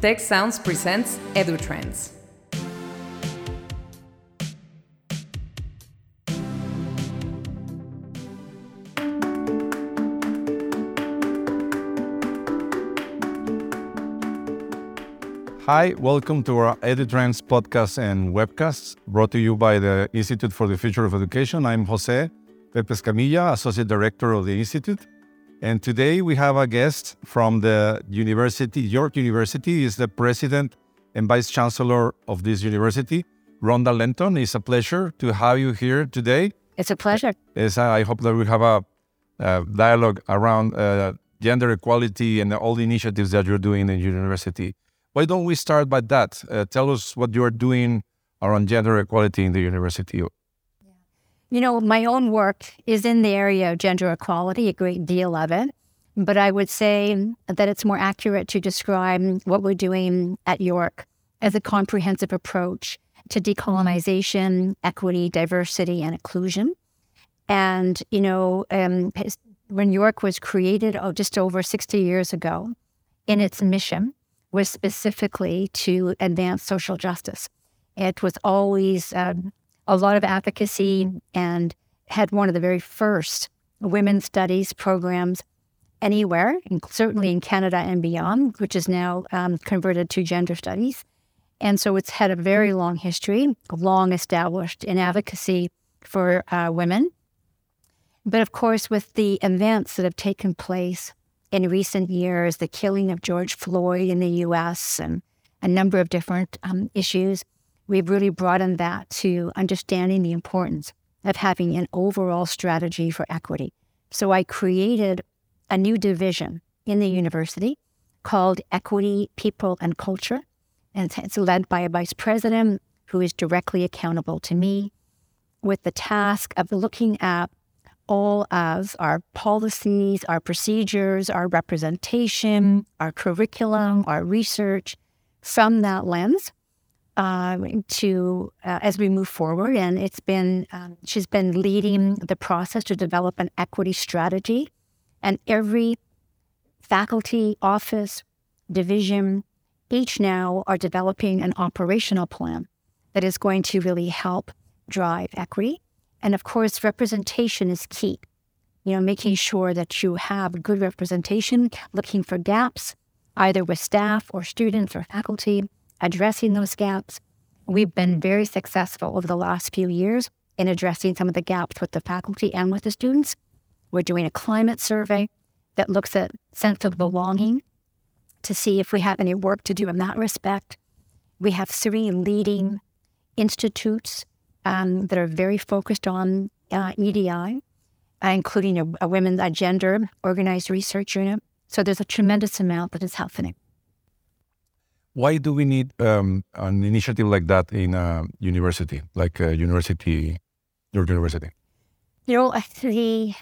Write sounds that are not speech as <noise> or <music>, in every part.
Tec Sounds presents EduTrends. Hi, welcome to our EduTrends podcast and webcasts brought to you by the Institute for the Future of Education. I'm Jose Pepe Escamilla, Associate Director of the Institute. And today we have a guest from the university, York University, is the president and vice chancellor of this university, Rhonda Lenton. It's a pleasure to have you here today. It's a pleasure. Yes, I hope that we have a, a dialogue around uh, gender equality and all the initiatives that you're doing in university. Why don't we start by that? Uh, tell us what you are doing around gender equality in the university. You know, my own work is in the area of gender equality, a great deal of it. But I would say that it's more accurate to describe what we're doing at York as a comprehensive approach to decolonization, equity, diversity, and inclusion. And, you know, um, when York was created oh, just over 60 years ago, in its mission was specifically to advance social justice. It was always um, a lot of advocacy and had one of the very first women's studies programs anywhere, and certainly in Canada and beyond, which is now um, converted to gender studies. And so it's had a very long history, long established in advocacy for uh, women. But of course, with the events that have taken place in recent years, the killing of George Floyd in the US and a number of different um, issues, we've really broadened that to understanding the importance of having an overall strategy for equity. So I created a new division in the university called Equity, People, and Culture. And it's led by a vice president who is directly accountable to me with the task of looking at all of our policies, our procedures, our representation, our curriculum, our research from that lens uh, to uh, as we move forward. And it's been um, she's been leading the process to develop an equity strategy, and every faculty, office, division, each now are developing an operational plan that is going to really help drive equity. And of course, representation is key. You know, making sure that you have good representation, looking for gaps, either with staff or students or faculty, addressing those gaps. We've been very successful over the last few years in addressing some of the gaps with the faculty and with the students. We're doing a climate survey that looks at sense of belonging to see if we have any work to do in that respect. We have three leading institutes um, that are very focused on uh, EDI, uh, including a, a women's a gender organized research unit. So there's a tremendous amount that is happening. Why do we need um, an initiative like that in a university, like a university, your university? You know, the,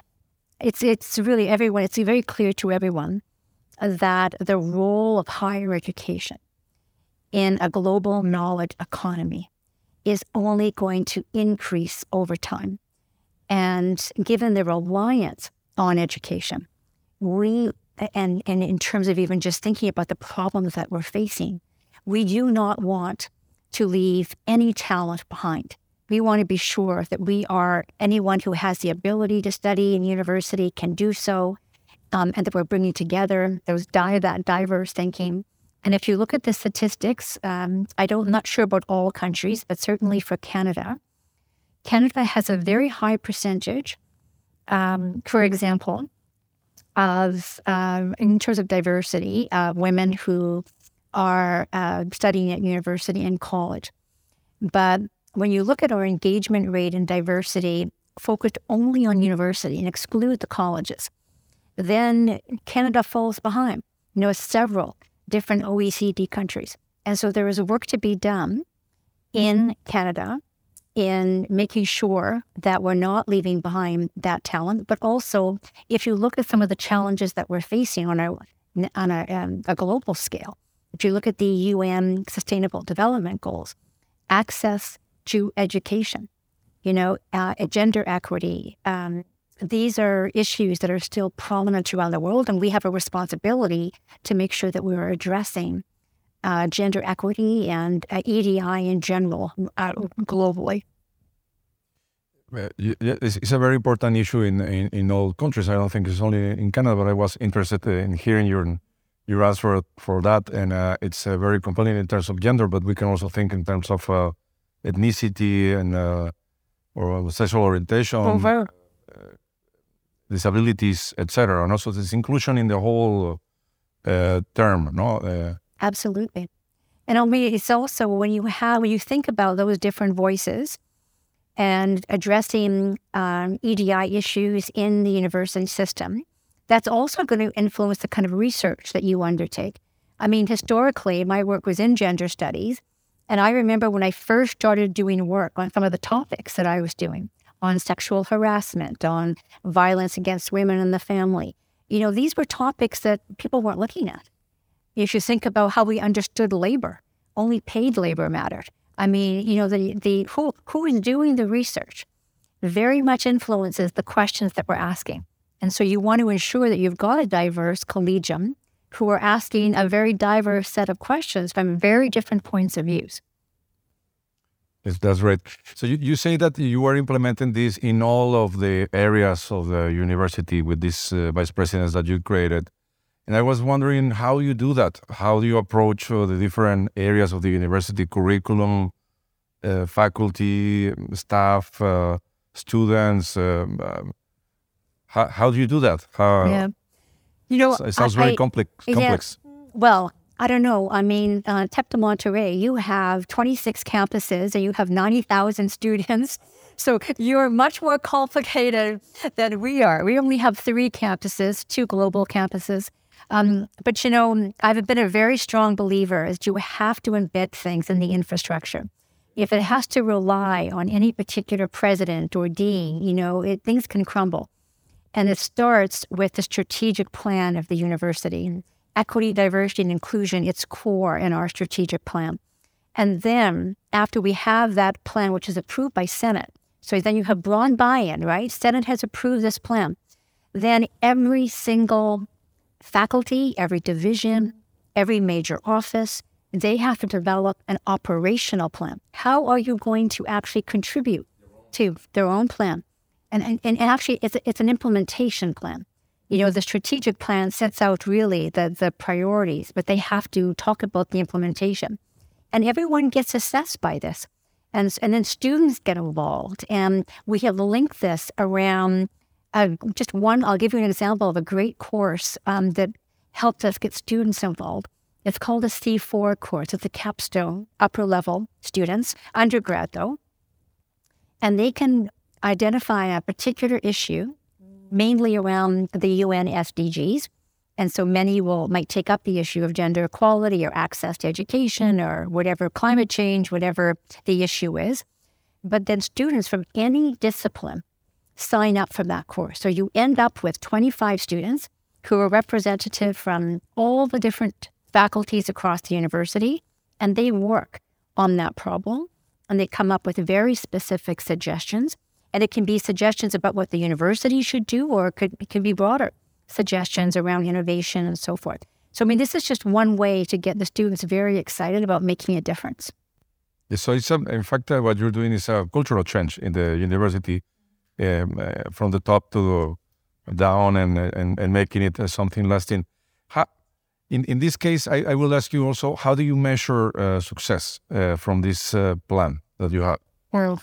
it's it's really everyone. It's very clear to everyone that the role of higher education in a global knowledge economy is only going to increase over time. And given the reliance on education, we and, and in terms of even just thinking about the problems that we're facing, we do not want to leave any talent behind. We want to be sure that we are anyone who has the ability to study in university can do so, um, and that we're bringing together those di- that diverse thinking. And if you look at the statistics, um, I don't, I'm not sure about all countries, but certainly for Canada, Canada has a very high percentage, um, for example, of uh, in terms of diversity, uh, women who are uh, studying at university and college. But when you look at our engagement rate and diversity focused only on university and exclude the colleges, then Canada falls behind. You know, several different OECD countries. And so there is work to be done in Canada in making sure that we're not leaving behind that talent, but also if you look at some of the challenges that we're facing on a on a, um, a global scale, if you look at the UN Sustainable Development Goals, access to education, you know, uh, gender equity, um, these are issues that are still prominent around the world, and we have a responsibility to make sure that we're addressing uh, gender equity and uh, EDI in general uh, globally. It's a very important issue in, in, in all countries. I don't think it's only in Canada, but I was interested in hearing your your answer for that, and uh, it's uh, very compelling in terms of gender. But we can also think in terms of uh, ethnicity and uh, or sexual orientation, uh, disabilities, etc. And also this inclusion in the whole uh, term, no? Absolutely. And I mean, it's also when you have when you think about those different voices and addressing um, EDI issues in the university system, that's also going to influence the kind of research that you undertake. I mean, historically, my work was in gender studies. And I remember when I first started doing work on some of the topics that I was doing on sexual harassment, on violence against women in the family. You know, these were topics that people weren't looking at. If you think about how we understood labor, only paid labor mattered. I mean, you know, the, the who, who is doing the research very much influences the questions that we're asking. And so you want to ensure that you've got a diverse collegium who are asking a very diverse set of questions from very different points of views. Yes, that's right. So you, you say that you are implementing this in all of the areas of the university with these uh, vice presidents that you created. And I was wondering how you do that. How do you approach uh, the different areas of the university curriculum, uh, faculty, staff, uh, students? Um, um, how, how do you do that? How, yeah. You know, it sounds I, very complex. complex. Yeah, well, I don't know. I mean, uh, Tec de Monterrey, you have 26 campuses and you have 90,000 students. <laughs> So you're much more complicated than we are. We only have three campuses, two global campuses. Um, but you know, I've been a very strong believer is you have to embed things in the infrastructure. If it has to rely on any particular president or dean, you know, it, things can crumble. And it starts with the strategic plan of the university. Mm-hmm. Equity, diversity, and inclusion, it's core in our strategic plan. And then after we have that plan, which is approved by Senate, so then you have broad buy-in, right? Senate has approved this plan. Then every single faculty, every division, every major office, they have to develop an operational plan. How are you going to actually contribute to their own plan? And, and, and actually, it's, it's an implementation plan. You know, the strategic plan sets out really the, the priorities, but they have to talk about the implementation. And everyone gets assessed by this. And, and then students get involved. And we have linked this around uh, just one, I'll give you an example of a great course um, that helped us get students involved. It's called a C4 course. It's a capstone, upper level students, undergrad though. And they can identify a particular issue, mainly around the UN SDGs. And so many will might take up the issue of gender equality or access to education mm-hmm. or whatever climate change, whatever the issue is. But then students from any discipline sign up for that course. So you end up with 25 students who are representative from all the different faculties across the university, and they work on that problem and they come up with very specific suggestions. And it can be suggestions about what the university should do, or it, could, it can be broader suggestions around innovation and so forth. So, I mean, this is just one way to get the students very excited about making a difference. So, it's a, in fact, uh, what you're doing is a cultural change in the university um, uh, from the top to down and, and, and making it uh, something lasting. How, in, in this case, I, I will ask you also, how do you measure uh, success uh, from this uh, plan that you have? Well,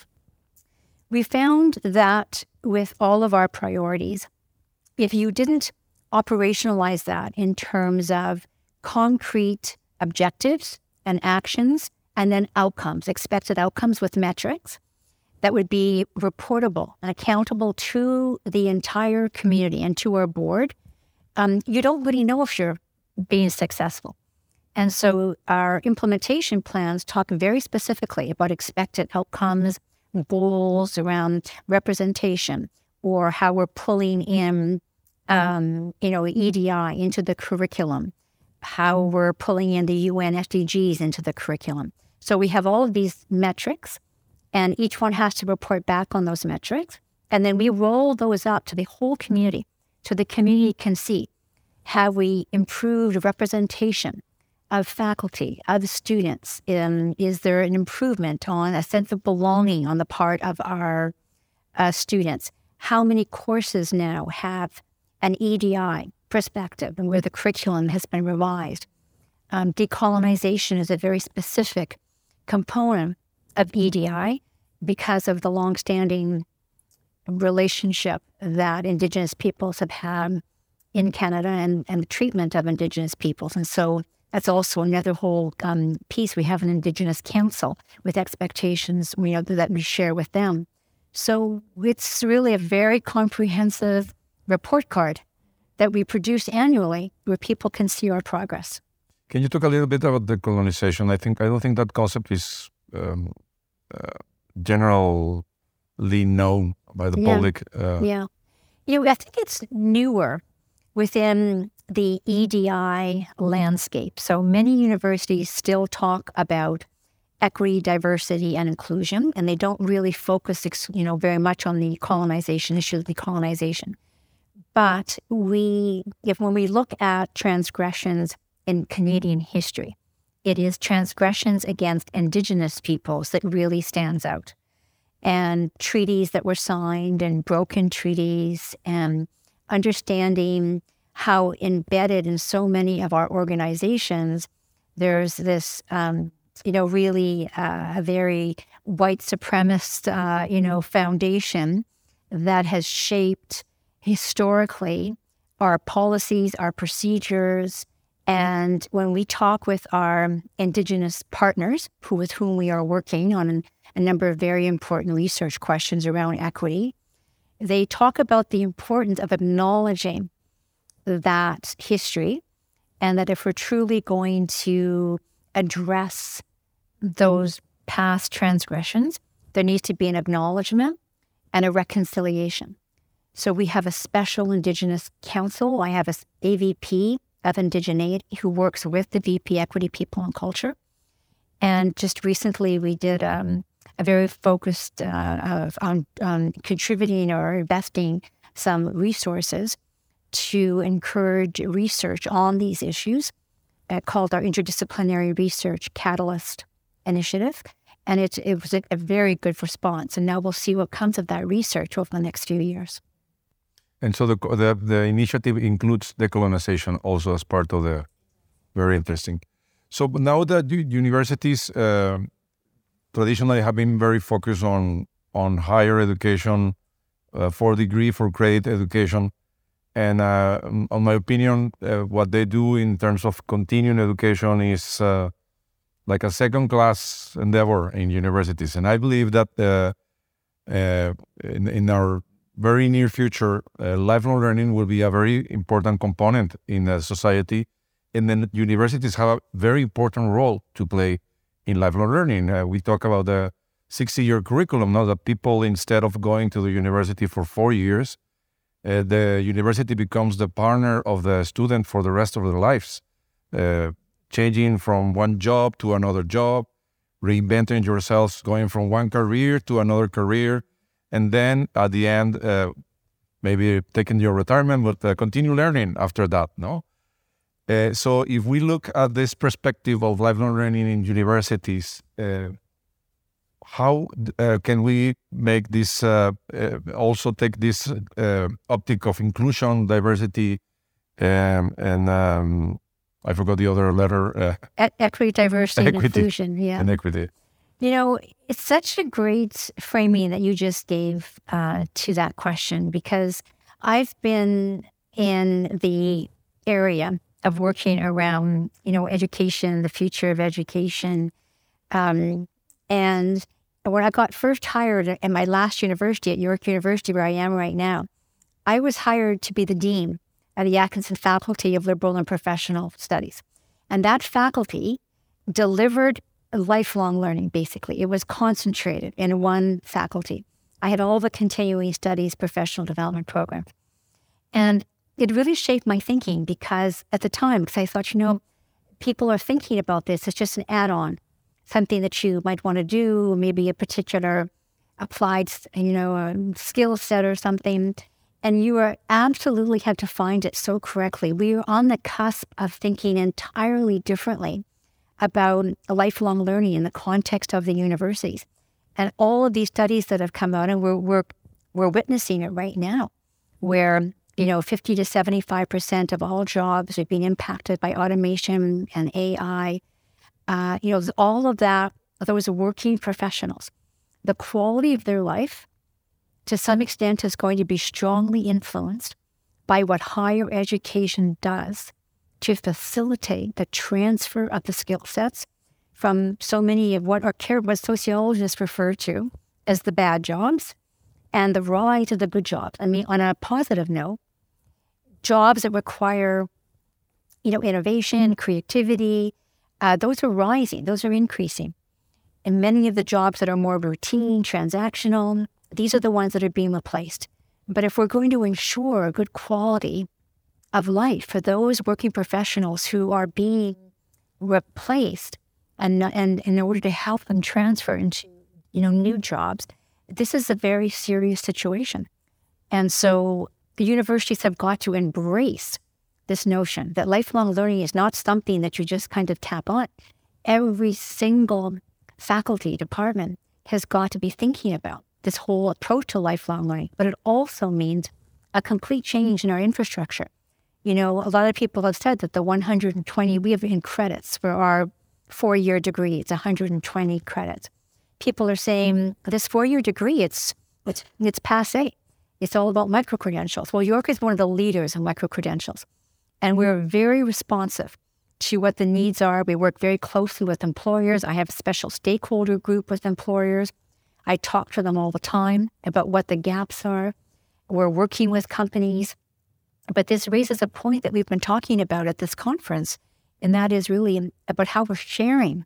we found that with all of our priorities, if you didn't operationalize that in terms of concrete objectives and actions, and then outcomes, expected outcomes with metrics, that would be reportable and accountable to the entire community and to our board, um, you don't really know if you're being successful. And so our implementation plans talk very specifically about expected outcomes, goals around representation, or how we're pulling mm-hmm. in, mm-hmm. um, you know, EDI into the curriculum, how mm-hmm. we're pulling in the UN SDGs into the curriculum. So we have all of these metrics and each one has to report back on those metrics. And then we roll those up to the whole community so the community can see have we improved representation of faculty, of students? Um, is there an improvement on a sense of belonging on the part of our uh, students? How many courses now have an EDI perspective and where the curriculum has been revised? Um, decolonization is a very specific component of EDI because of the longstanding relationship that Indigenous peoples have had in Canada and, and the treatment of Indigenous peoples. And so that's also another whole um, piece. We have an Indigenous Council with expectations you know, that we share with them. So it's really a very comprehensive report card that we produce annually where people can see our progress. Can you talk a little bit about decolonization? I think I don't think that concept is um, uh, generally known by the Yeah. public. Uh, Yeah. You know, I think it's newer within the EDI landscape. So many universities still talk about equity, diversity, and inclusion, and they don't really focus, you know, very much on the colonization issue of decolonization. But we, if when we look at transgressions in Canadian history, it is transgressions against Indigenous peoples that really stands out and treaties that were signed and broken treaties and understanding how embedded in so many of our organizations there's this um, you know really uh, a very white supremacist uh, you know foundation that has shaped historically our policies our procedures and when we talk with our indigenous partners who with whom we are working on a number of very important research questions around equity they talk about the importance of acknowledging that history and that if we're truly going to address those past transgressions, there needs to be an acknowledgement and a reconciliation. So we have a special Indigenous council. I have a AVP of indigeneity who works with the VP Equity People and Culture. And just recently, we did um, a very focused uh, of, on, on contributing or investing some resources to encourage research on these issues uh, called our Interdisciplinary Research Catalyst Initiative. And it, it was a, a very good response. And now we'll see what comes of that research over the next few years. And so the, the the initiative includes decolonization also as part of the. Very interesting. So now that universities uh, traditionally have been very focused on on higher education, uh, for degree, for credit education, and uh, on my opinion, uh, what they do in terms of continuing education is uh, like a second class endeavor in universities, and I believe that uh, uh, in, in our very near future, uh, lifelong learning will be a very important component in society. And then universities have a very important role to play in lifelong learning. We talk about the 60 year curriculum, now that people, instead of going to the university for four years, uh, the university becomes the partner of the student for the rest of their lives, uh, changing from one job to another job, reinventing yourselves, going from one career to another career, and then at the end, uh, maybe taking your retirement, but uh, continue learning after that. No. Uh, so if we look at this perspective of lifelong learning in universities, uh, how uh, can we make this uh, uh, also take this uh, optic of inclusion, diversity, um, and um, I forgot the other letter, uh, equity, diversity, and inclusion. Yeah. and equity. You know, it's such a great framing that you just gave uh, to that question because I've been in the area of working around, you know, education, the future of education. Um, and when I got first hired at my last university at York University, where I am right now, I was hired to be the dean of the Atkinson Faculty of Liberal and Professional Studies. And that faculty delivered lifelong learning, basically. It was concentrated in one faculty. I had all the continuing studies professional development programs. And it really shaped my thinking because at the time, because I thought, you know, people are thinking about this. It's just an add on, something that you might want to do, maybe a particular applied, you know, um, skill set or something. And you are absolutely have defined it so correctly. We are on the cusp of thinking entirely differently about lifelong learning in the context of the universities. And all of these studies that have come out, and we're, we're, we're witnessing it right now, where you know 50 to 75 percent of all jobs are being impacted by automation and AI. Uh, you know, all of that, those working professionals, the quality of their life, to some extent, is going to be strongly influenced by what higher education does to facilitate the transfer of the skill sets from so many of what are what sociologists refer to as the bad jobs and the rise of the good jobs. I mean, on a positive note, jobs that require, you know, innovation, creativity, uh, those are rising, those are increasing. And many of the jobs that are more routine, transactional, these are the ones that are being replaced. But if we're going to ensure a good quality of life for those working professionals who are being replaced and, and in order to help them transfer into you know new jobs this is a very serious situation and so the universities have got to embrace this notion that lifelong learning is not something that you just kind of tap on every single faculty department has got to be thinking about this whole approach to lifelong learning but it also means a complete change in our infrastructure you know, a lot of people have said that the 120 we have in credits for our four year degree, it's 120 credits. People are saying this four year degree, it's it's it's passe. It's all about micro credentials. Well, York is one of the leaders in micro credentials, and mm-hmm. we're very responsive to what the needs are. We work very closely with employers. I have a special stakeholder group with employers. I talk to them all the time about what the gaps are. We're working with companies but this raises a point that we've been talking about at this conference, and that is really about how we're sharing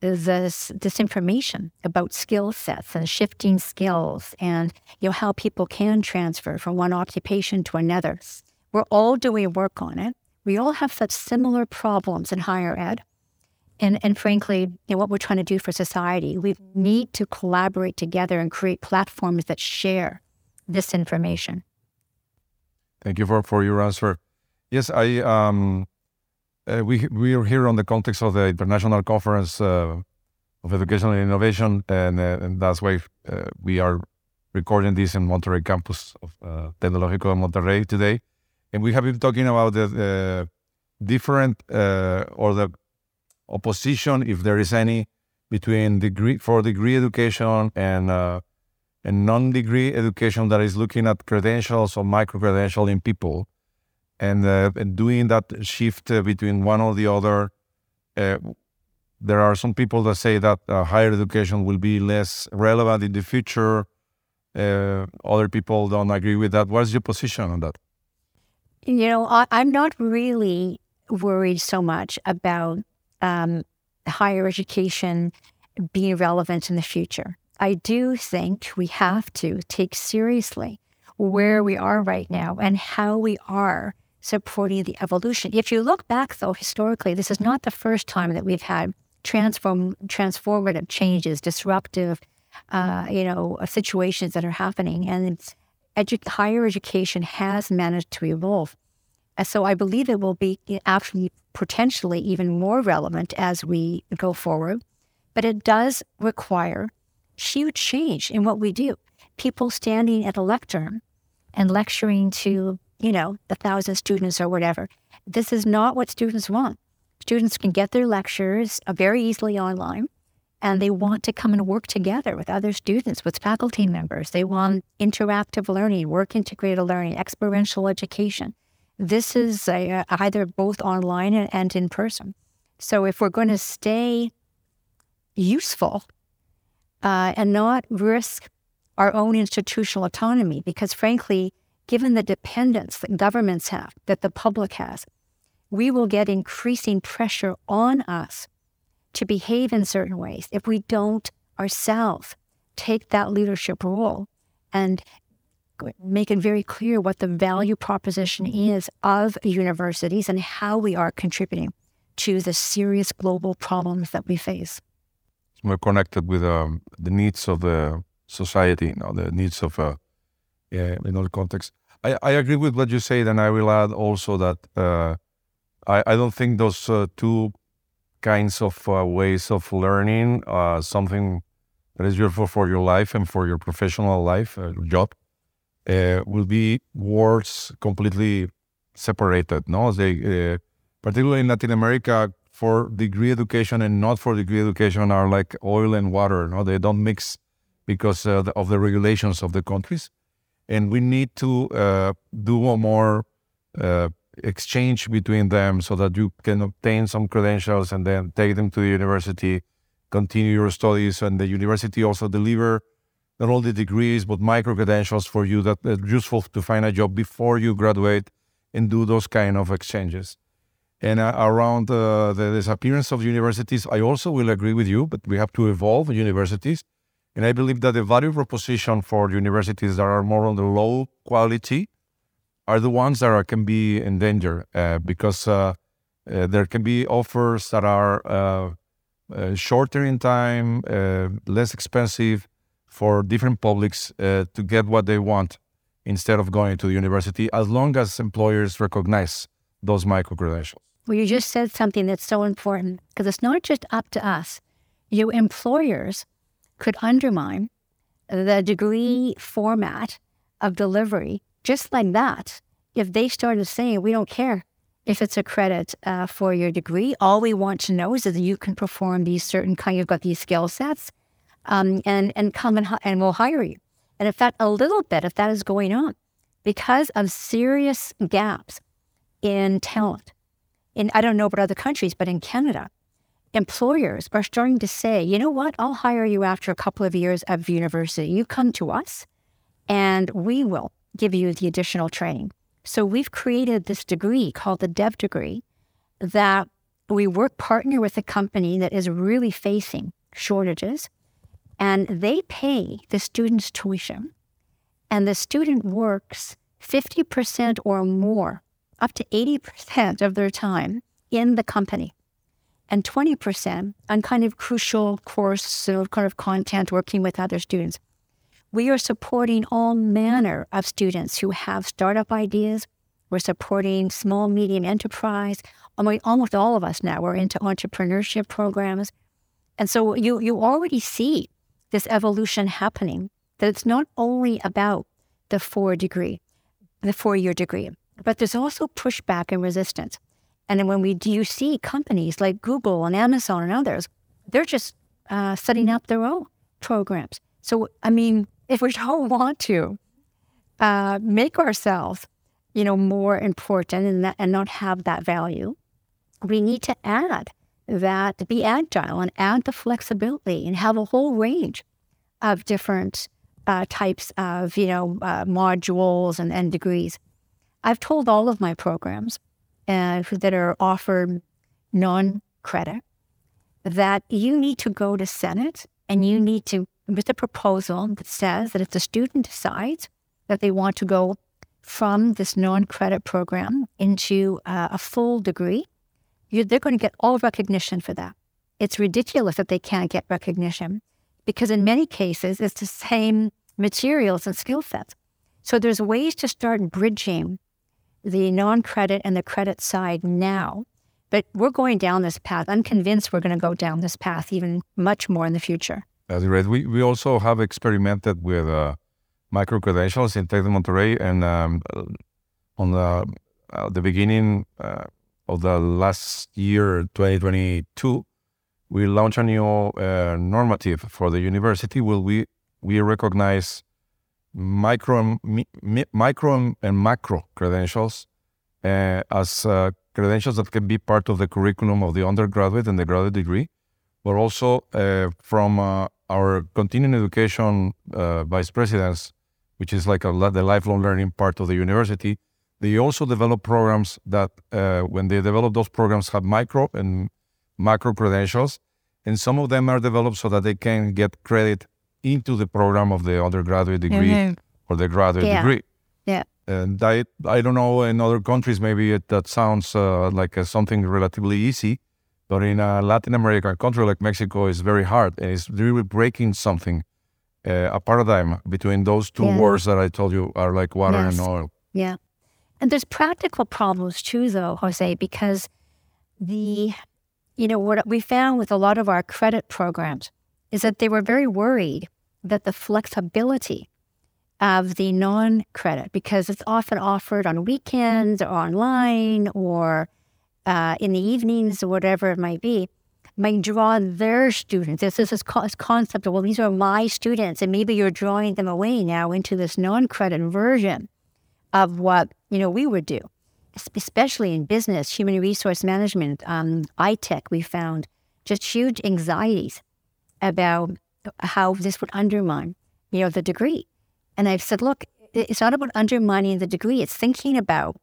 this this information about skill sets and shifting skills and you know how people can transfer from one occupation to another. We're all doing work on it. We all have such similar problems in higher ed. And, and frankly, you know, what we're trying to do for society, we need to collaborate together and create platforms that share this information. Thank you for, for your answer. Yes, I um, uh, we we are here on the context of the International Conference uh, of Education and Innovation, and, uh, and that's why uh, we are recording this in Monterrey campus of uh, Tecnológico de Monterrey today, and we have been talking about the different uh, or the opposition, if there is any, between degree for degree education and a non-degree education that is looking at credentials or micro in people and, uh, and doing that shift uh, between one or the other. Uh, there are some people that say that uh, higher education will be less relevant in the future. Uh, other people don't agree with that. What's your position on that? You know, I, am not really worried so much about um, higher education being relevant in the future. I do think we have to take seriously where we are right now and how we are supporting the evolution. If you look back, though, historically, this is not the first time that we've had transform transformative changes, disruptive, uh, you know, situations that are happening, and edu- higher education has managed to evolve. And so I believe it will be actually potentially even more relevant as we go forward. But it does require huge change in what we do. People standing at a lectern and lecturing to, you know, a thousand students or whatever. This is not what students want. Students can get their lectures uh, very easily online and they want to come and work together with other students, with faculty members. They want interactive learning, work integrated learning, experiential education. This is a, either both online and in person. So if we're going to stay useful uh, and not risk our own institutional autonomy. Because frankly, given the dependence that governments have, that the public has, we will get increasing pressure on us to behave in certain ways if we don't ourselves take that leadership role and make it very clear what the value proposition is of universities and how we are contributing to the serious global problems that we face more connected with um, the needs of the society, you know, the needs of uh, yeah, in all contexts. I, I agree with what you said, and I will add also that uh, I, I don't think those uh, two kinds of uh, ways of learning uh, something that is useful for your life and for your professional life, uh, job, uh, will be words completely separated. No, they uh, particularly in Latin America, for degree education and not for degree education are like oil and water. No, they don't mix because uh, of the regulations of the countries, and we need to do a more exchange between them so that you can obtain some credentials and then take them to the university, continue your studies, and the university also deliver not only degrees but micro credentials for you that are useful to find a job before you graduate and do those kind of exchanges. And uh, around uh, the disappearance of universities, I also will agree with you, but we have to evolve universities. And I believe that the value proposition for universities that are more on the low quality are the ones that are, can be in danger uh, because uh, uh, there can be offers that are uh, uh, shorter in time, less expensive for different publics to get what they want instead of going to the university, as long as employers recognize those micro credentials. Well, you just said something that's so important because it's not just up to us. You employers could undermine the degree format of delivery just like that, if they started saying, we don't care if it's a credit uh, for your degree, all we want to know is that you can perform these certain kind, you've got these skill sets, um, and and come and, and we'll hire you. And in fact, a little bit if that is going on, because of serious gaps in talent. In I don't know about other countries, but in Canada, employers are starting to say, you know what, I'll hire you after a couple of years of university. You come to us, and we will give you the additional training. So we've created this degree called the Dev degree that we work partner with a company that is really facing shortages and they pay the student's tuition and the student works 50% or more up to 80% of their time in the company and 20% on kind of crucial course so kind of content working with other students we are supporting all manner of students who have startup ideas. We're supporting small, medium enterprise. I mean, almost all of us now are into entrepreneurship programs. And so you, you already see this evolution happening, that it's not only about the four degree, the four year degree, but there's also pushback and resistance. And then when we do you see companies like Google and Amazon and others, they're just uh, setting up their own programs. So, I mean, if we don't <laughs> want to uh, make ourselves, you know, more important and, that, and not have that value, we need to add that, be agile and add the flexibility and have a whole range of different uh, types of, you know, uh, modules and, and degrees. I've told all of my programs uh, that are offered non-credit that you need to go to Senate and you need to with a proposal that says that if the student decides that they want to go from this non-credit program into uh, a full degree, they're going to get all recognition for that. It's ridiculous that they can't get recognition because in many cases it's the same materials and skill sets. So there's ways to start bridging the non-credit and the credit side now. But we're going down this path. I'm convinced we're going to go down this path even much more in the future. That's great. We, we also have experimented with uh, micro credentials in Tec de Monterrey, and um, uh, on the uh, the beginning uh, of the last year, 2022, we launched a new uh, normative for the university. Will we we recognize micro mi, micro and macro credentials uh, as credentials that can be part of the curriculum of the undergraduate and the graduate degree, but also from our continuing education uh, vice presidents, which is like a, the lifelong learning part of the university, they also develop programs that, uh, when they develop those programs, have micro and macro credentials, and some of them are developed so that they can get credit into the program of the undergraduate degree mm-hmm. or the graduate yeah. degree. Yeah. And I, I don't know in other countries maybe it, that sounds uh, like something relatively easy, but in a Latin American country like Mexico, it's very hard. And it's really breaking something, uh, a paradigm between those two yeah. words that I told you are like water yes. and oil. Yeah. And there's practical problems too, though, Jose, because the, you know, what we found with a lot of our credit programs is that they were very worried that the flexibility of the non credit, because it's often offered on weekends or online or uh, in the evenings or whatever it might be, might draw their students. This is this concept of, well, these are my students, and maybe you're drawing them away now into this non credit version of what you know we would do, especially in business, human resource management, um, iTech. We found just huge anxieties about how this would undermine you know the degree. And I've said, look, it's not about undermining the degree. It's thinking about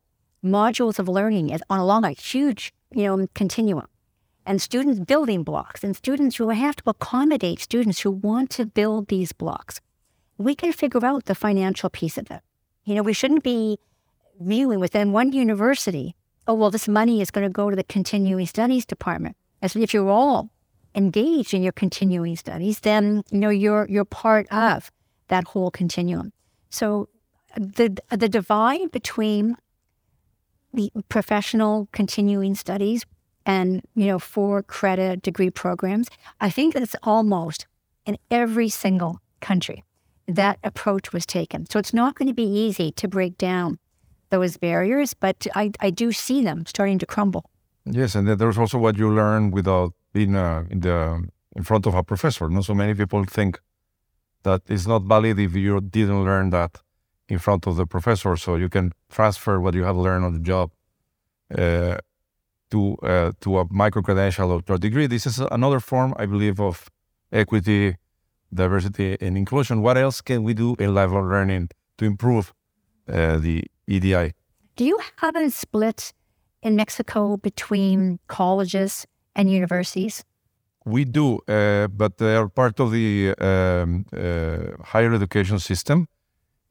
modules of learning on along a huge you know continuum and students building blocks and students who have to accommodate students who want to build these blocks. We can figure out the financial piece of it. You know, we shouldn't be viewing within one university, oh, well, this money is going to go to the continuing studies department. As if you're all engaged in your continuing studies, then, you know, you're, you're part of that whole continuum. So the, the divide between the professional continuing studies and, you know, for credit degree programs, I think that's almost in every single country that approach was taken. So it's not going to be easy to break down those barriers, but I, I do see them starting to crumble. Yes, and there's also what you learn without being uh, in the in front of a professor. Not so many people think that it's not valid if you didn't learn that in front of the professor. So you can transfer what you have learned on the job uh, to uh, to a micro credential or to a degree. This is another form, I believe, of equity diversity and inclusion. What else can we do in lifelong learning to improve uh, the EDI? Do you have a split in Mexico between colleges and universities? We do, uh, but they are part of the um, uh, higher education system.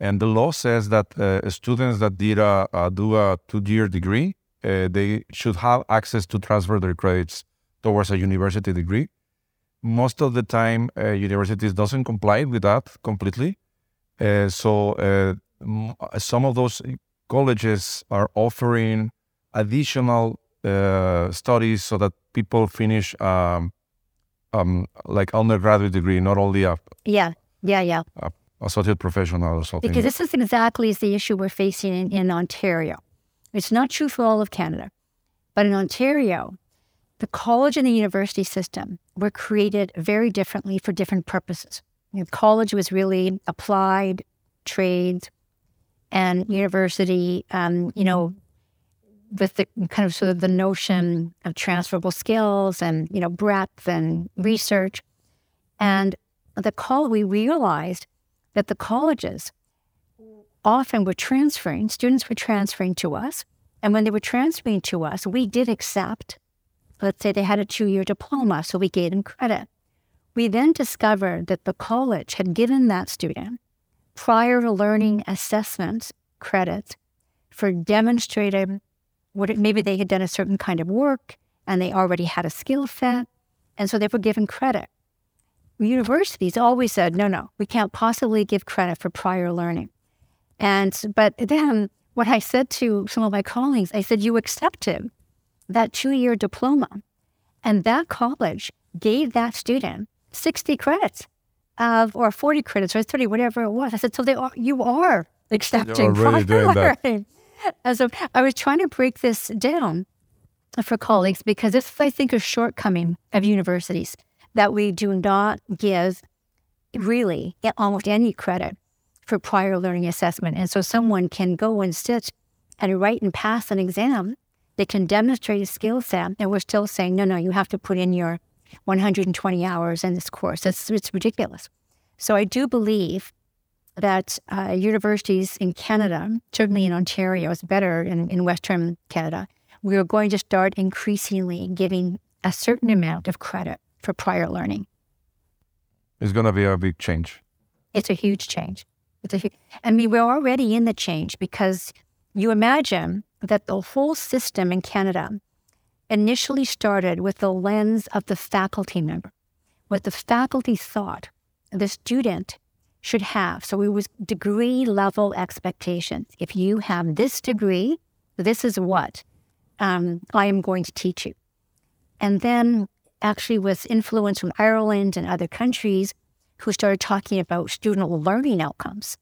And the law says that uh, students that did a, do a two-year degree, uh, they should have access to transfer their credits towards a university degree. Most of the time uh, universities doesn't comply with that completely. Uh, so uh, m- some of those colleges are offering additional uh, studies so that people finish um, um, like undergraduate degree not only a yeah. Yeah yeah. a associate professional or something because this is exactly the issue we're facing in, in ontario it's not true for all of canada but in ontario the college and the university system were created very differently for different purposes. You know, college was really applied trades, and university, um, you know, with the kind of sort of the notion of transferable skills and you know breadth and research, and the call we realized that the colleges often were transferring students were transferring to us, and when they were transferring to us, we did accept Let's say they had a two year diploma, so we gave them credit. We then discovered that the college had given that student prior to learning assessment credits for demonstrating what it, maybe they had done a certain kind of work and they already had a skill set, and so they were given credit. Universities always said, no, no, we can't possibly give credit for prior learning. And but then what I said to some of my colleagues, I said, you accepted that two year diploma. And that college gave that student 60 credits of, or 40 credits or 30, whatever it was. I said, so they are, you are accepting prior learning. And so I was trying to break this down for colleagues because this is, I think, a shortcoming of universities that we do not give really almost any credit for prior learning assessment. And so someone can go and sit and write and pass an exam they can demonstrate a skill set, and we're still saying, no, no, you have to put in your 120 hours in this course. It's, it's ridiculous. So I do believe that uh, universities in Canada, certainly in Ontario, it's better in, in Western Canada, we are going to start increasingly giving a certain amount of credit for prior learning. It's going to be a big change. It's a huge change. It's a huge, I mean, we're already in the change because you imagine that the whole system in Canada initially started with the lens of the faculty member, what the faculty thought the student should have. So it was degree level expectations. If you have this degree, this is what um, I am going to teach you. And then, actually, with influence from Ireland and other countries who started talking about student learning outcomes,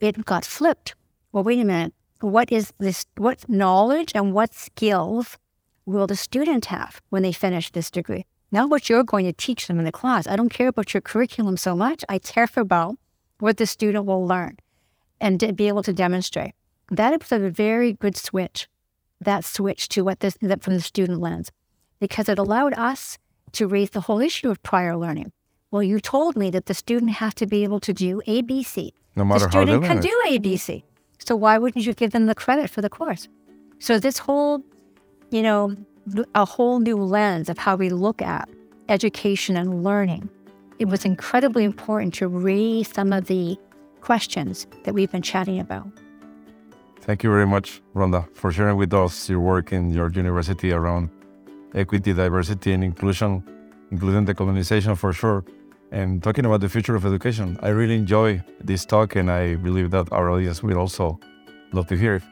it got flipped. Well, wait a minute. What is this? What knowledge and what skills will the student have when they finish this degree? Not what you're going to teach them in the class. I don't care about your curriculum so much. I care about what the student will learn and be able to demonstrate. That was a very good switch, that switch to what this that from the student lens, because it allowed us to raise the whole issue of prior learning. Well, you told me that the student has to be able to do ABC. No matter the student how can do ABC. So why wouldn't you give them the credit for the course? So this whole, you know, a whole new lens of how we look at education and learning. It was incredibly important to raise some of the questions that we've been chatting about. Thank you very much, Rhonda, for sharing with us your work in your university around equity, diversity, and inclusion, including decolonization for sure, and talking about the future of education. I really enjoy this talk, and I believe that our audience will also love to hear it.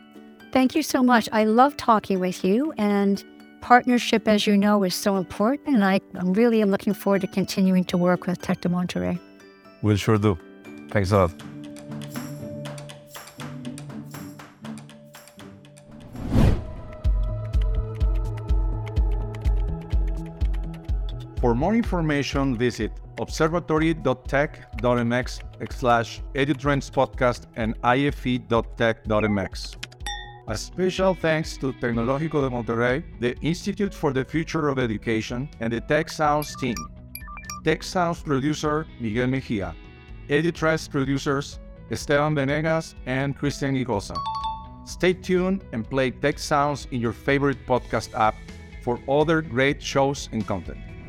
Thank you so much. I love talking with you, and partnership, as you know, is so important. And I really am looking forward to continuing to work with Tec de Monterrey. We'll sure do. Thanks a lot. For more information, visit observatory.tec.mx slash edutrends podcast and ife.tec.mx. A special thanks to Tecnológico de Monterrey, the Institute for the Future of Education, and the Tec Sounds team. Tec Sounds producer Miguel Mejia. Edutrends producers Esteban Venegas and Christian Igosa. Stay tuned and play Tec Sounds in your favorite podcast app for other great shows and content.